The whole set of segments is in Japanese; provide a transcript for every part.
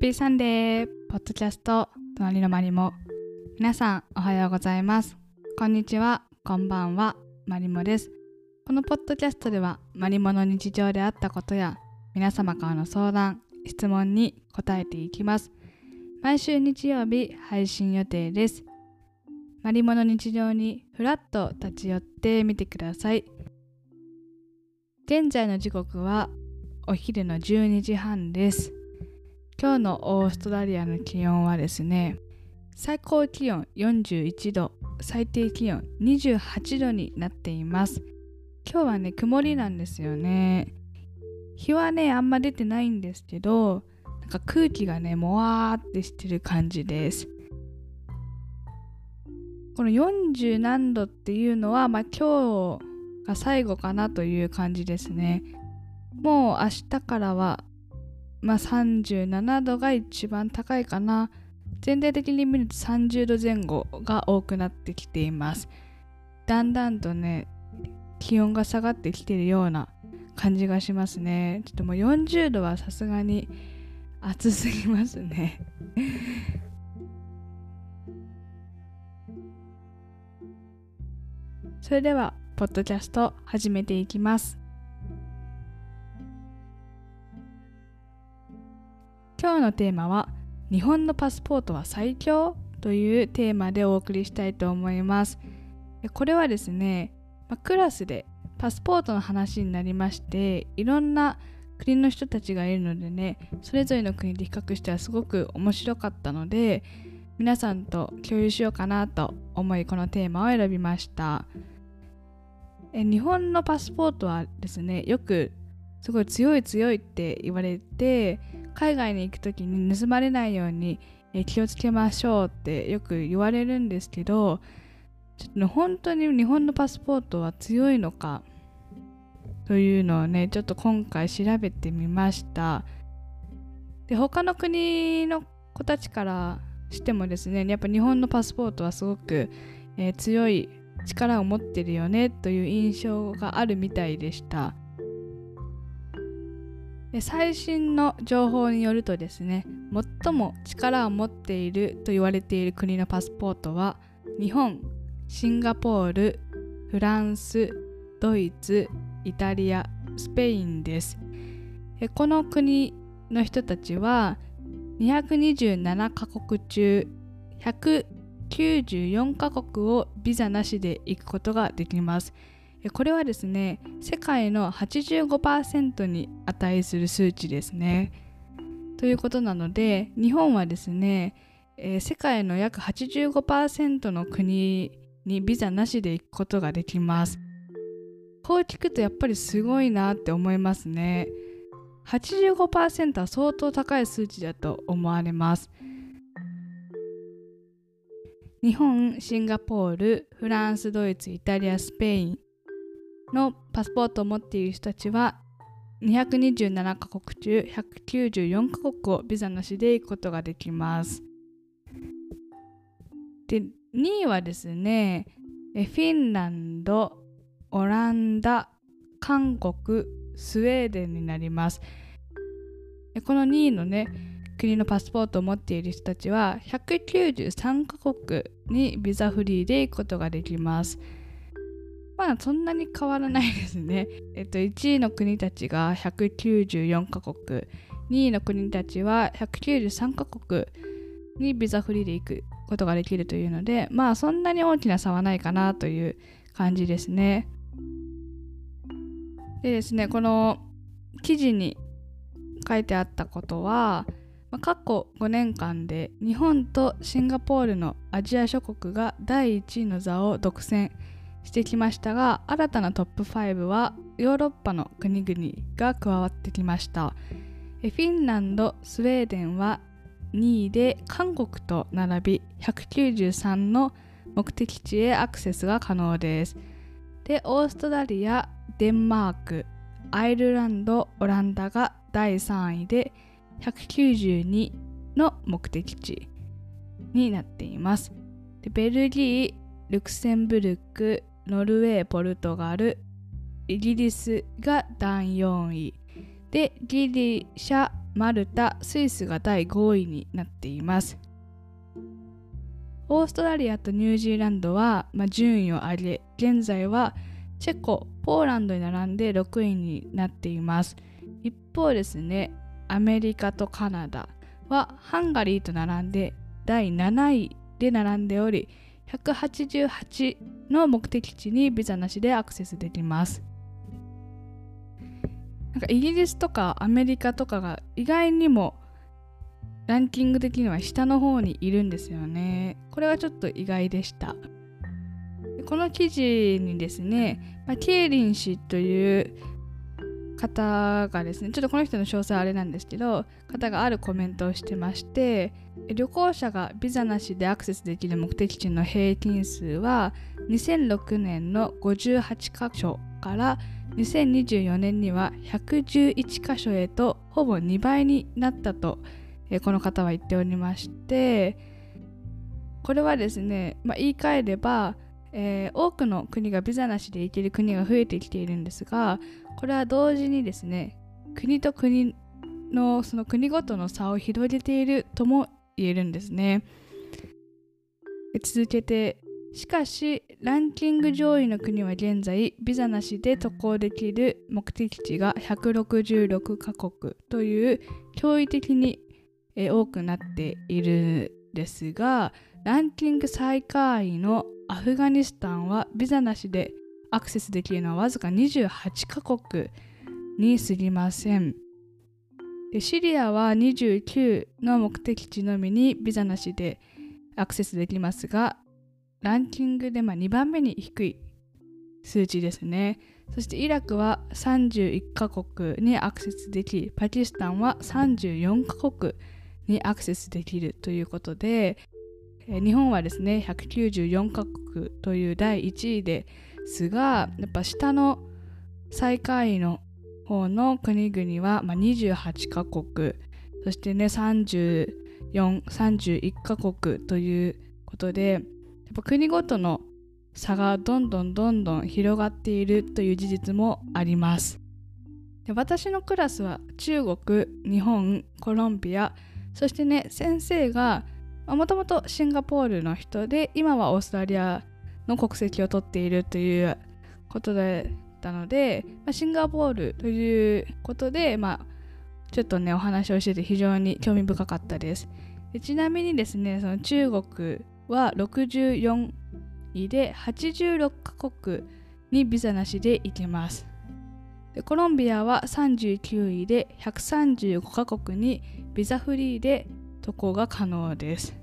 ピーサンデーポッドキャスト隣のマリモ。皆さんおはようございます。こんにちは。こんばんは。マリモです。このポッドキャストではマリモの日常であったことや皆様からの相談質問に答えていきます。毎週日曜日配信予定です。マリモの日常にふらっと立ち寄ってみてください。現在の時刻はお昼の12時半です。今日のオーストラリアの気温はですね最高気温41度最低気温28度になっています。今日はね曇りなんですよね。日はねあんま出てないんですけどなんか空気がねもわーってしてる感じです。この40何度っていうのは、まあ、今日が最後かなという感じですね。もう明日からはまあ、37度が一番高いかな。全体的に見ると30度前後が多くなってきています。だんだんとね気温が下がってきてるような感じがしますね。ちょっともう40度はさすがに暑すぎますね。それではポッドキャスト始めていきます。今日のテーマは日本のパスポートは最強というテーマでお送りしたいと思います。これはですね、まクラスでパスポートの話になりましていろんな国の人たちがいるのでねそれぞれの国で比較してはすごく面白かったので皆さんと共有しようかなと思いこのテーマを選びました。え日本のパスポートはですねよくすごい強い強いって言われて海外に行く時に盗まれないように気をつけましょうってよく言われるんですけどちょっとね本当に日本のパスポートは強いのかというのをねちょっと今回調べてみました。で他の国の子たちからしてもですねやっぱ日本のパスポートはすごく、えー、強い力を持ってるよねという印象があるみたいでした。最新の情報によるとですね最も力を持っていると言われている国のパスポートは日本シンガポールフランスドイツイタリアスペインです。この国の人たちは227カ国中194カ国をビザなしで行くことができます。これはですね世界の85%に値する数値ですね。ということなので日本はですね、えー、世界の約85%の国にビザなしで行くことができます。こう聞くとやっぱりすごいなって思いますね。85%は相当高い数値だと思われます。日本、シンガポール、フランス、ドイツ、イタリア、スペイン、のパスポートを持っている人たちは227カ国中194カ国をビザなしで行くことができます。で2位はですねフィンランドオランダ韓国スウェーデンになります。この2位のね国のパスポートを持っている人たちは193カ国にビザフリーで行くことができます。まあそんなに変わらないですね。えっと、1位の国たちが194カ国、2位の国たちは193カ国にビザフリーで行くことができるというので、まあそんなに大きな差はないかなという感じですね。でですね、この記事に書いてあったことはま、過去5年間で日本とシンガポールのアジア諸国が第1位の座を独占してきましたが新たなトップ5はヨーロッパの国々が加わってきました。フィンランドスウェーデンは2位で韓国と並び193の目的地へアクセスが可能です。でオーストラリアデンマークアイルランドオランダが第3位で192の目的地になっています。ベルギールクセンブルクノルウェー、ポルトガル、イギリスが第4位でギリシャ、マルタ、スイスが第5位になっています。オーストラリアとニュージーランドは、まあ、順位を上げ、現在はチェコ、ポーランドに並んで6位になっています。一方ですね、アメリカとカナダはハンガリーと並んで第7位で並んでおり、188の目的地にビザなしでアクセスできます。なんかイギリスとかアメリカとかが意外にもランキング的には下の方にいるんですよね。これはちょっと意外でした。この記事にですね、まあ、ケイリン氏という方がですね、ちょっとこの人の詳細はあれなんですけど、方があるコメントをしてまして、旅行者がビザなしでアクセスできる目的地の平均数は2006年の58カ所から2024年には111カ所へとほぼ2倍になったとこの方は言っておりましてこれはですね、まあ、言い換えれば、えー、多くの国がビザなしで行ける国が増えてきているんですがこれは同時にですね国と国のその国ごとの差を広げているとも言えるんですね。続けてしかしランキング上位の国は現在ビザなしで渡航できる目的地が166カ国という驚異的に多くなっているんですがランキング最下位のアフガニスタンはビザなしでアクセスできるのはわずか28カ国に過ぎません。シリアは29の目的地のみにビザなしでアクセスできますがランキングでま2番目に低い数値ですね。そしてイラクは31カ国にアクセスできパキスタンは34カ国にアクセスできるということで日本はですね194カ国という第1位でですがやっぱ下の最下位の方の国々は、まあ、28カ国。そしてね3431カ国ということでやっぱ国ごとの差がどんどんどんどん広がっているという事実もあります。で私のクラスは中国日本コロンビアそしてね先生がもともとシンガポールの人で今はオーストラリアの国籍を取っているということだったので、まあ、シンガポールということで、まあ、ちょっとねお話をしてて非常に興味深かったです。でちなみにですねその中国は64位で86カ国にビザなしで行けます。でコロンビアは39位で135カ国にビザフリーで渡航が可能です。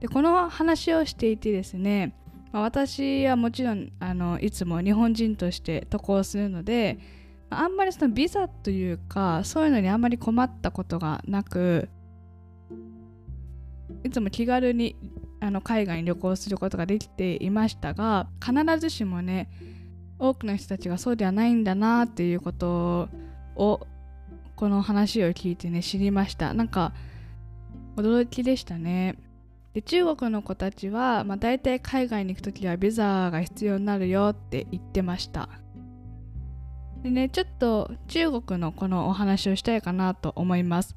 でこの話をしていてですね、まあ、私はもちろんあのいつも日本人として渡航するのであんまりそのビザというかそういうのにあんまり困ったことがなくいつも気軽にあの海外に旅行することができていましたが必ずしもね多くの人たちがそうではないんだなっていうことをこの話を聞いてね知りました。なんか驚きでしたね。で中国の子たちは、まあ、大体海外に行く時はビザが必要になるよって言ってました。でねちょっと中国のこのお話をしたいかなと思います。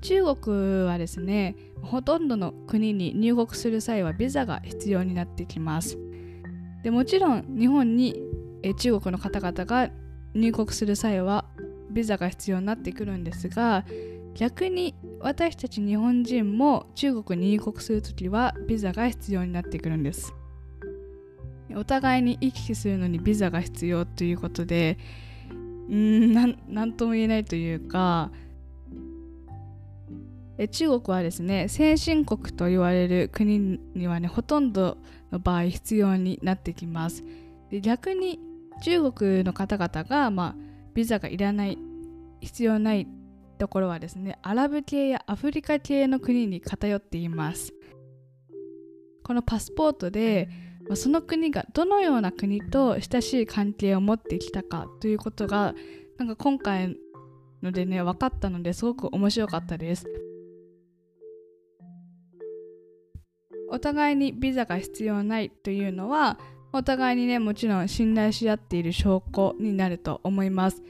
中国はですねほとんどの国に入国する際はビザが必要になってきます。でもちろん日本に中国の方々が入国する際はビザが必要になってくるんですが逆に私たち日本人も中国に入国するときはビザが必要になってくるんです。お互いに行き来するのにビザが必要ということでうん何とも言えないというか中国はですね先進国と言われる国にはねほとんどの場合必要になってきます。で逆に中国の方々が、まあ、ビザがいらない必要ないところはですねアラブ系やアフリカ系の国に偏っています。このパスポートでその国がどのような国と親しい関係を持ってきたかということがなんか今回のでね分かったのですごく面白かったです。お互いにビザが必要ないというのはお互いにねもちろん信頼し合っている証拠になると思います。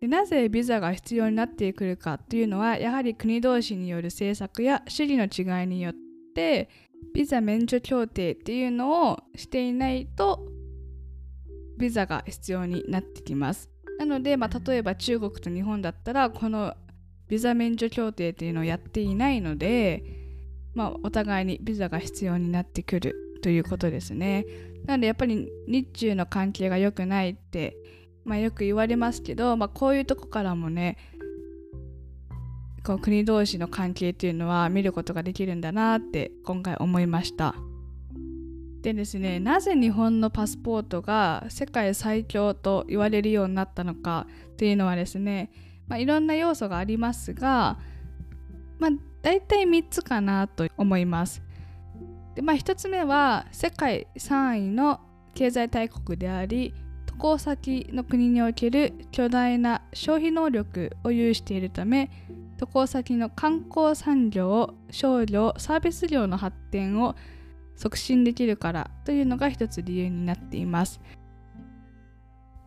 でなぜビザが必要になってくるかというのはやはり国同士による政策や主義の違いによってビザ免除協定っていうのをしていないとビザが必要になってきます。なので、まあ、例えば中国と日本だったらこのビザ免除協定っていうのをやっていないので、まあ、お互いにビザが必要になってくるということですね。なのでやっぱり日中の関係が良くないって、まあ、よく言われますけど、まあ、こういうとこからもねこう国同士の関係っていうのは見ることができるんだなって今回思いました。でですねなぜ日本のパスポートが世界最強と言われるようになったのかっていうのはですね、まあ、いろんな要素がありますが、まあ、大体3つかなと思います。でまあ、1つ目は世界3位の経済大国であり渡航先の国における巨大な消費能力を有しているため渡航先の観光産業商業サービス業の発展を促進できるからというのが一つ理由になっています。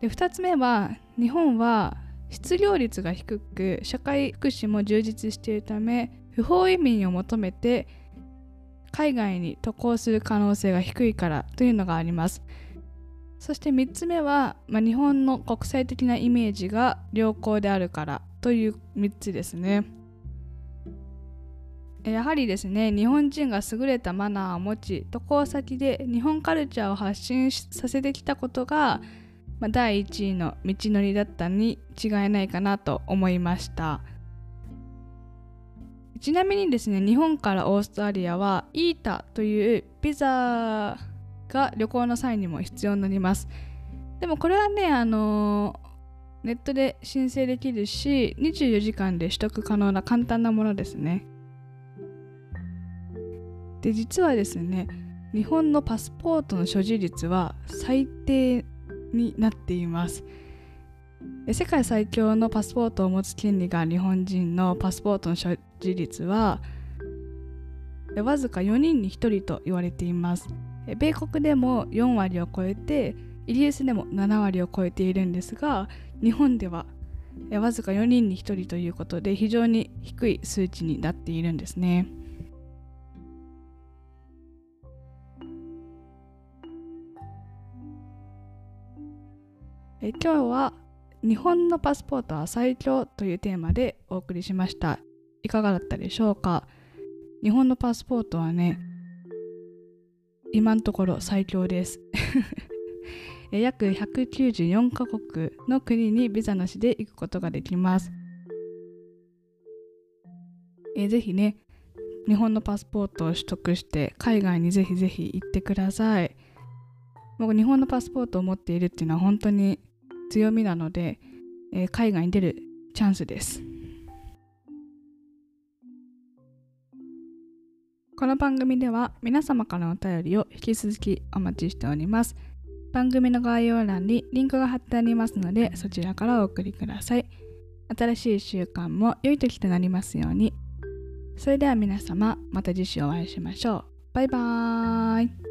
で2つ目は日本は失業率が低く社会福祉も充実しているため不法移民を求めて海外に渡航する可能性が低いからというのがあります。そして3つ目は、まあ、日本の国際的なイメージが良好であるからという3つですね。やはりですね日本人が優れたマナーを持ち渡航先で日本カルチャーを発信させてきたことが、まあ、第1位の道のりだったに違いないかなと思いましたちなみにですね日本からオーストラリアはイータというビザが旅行の際にも必要になります。でもこれはねあのネットで申請できるし24時間で取得可能な簡単なものですね。で実はですね日本のパスポートの所持率は最低になっています。世界最強のパスポートを持つ権利が日本人のパスポートの所持率はわずか4人に1人と言われています。米国でも4割を超えてイギリスでも7割を超えているんですが日本ではわずか4人に1人ということで非常に低い数値になっているんですね。え今日は日本のパスポートは最強というテーマでお送りしましたいかがだったでしょうか？日本のパスポートはね今のところ最強です。約194カ国の国にビザなしで行くことができます。えぜひね日本のパスポートを取得して海外にぜひぜひ行ってください。僕日本のパスポートを持っているっていうのは本当に強みなので、えー、海外に出るチャンスです。この番組では皆様からのお便りを引き続きお待ちしております。番組の概要欄にリンクが貼ってありますのでそちらからお送りください。新しい習慣も良い時となりますように。それでは皆様また次週お会いしましょう。バイバーイ。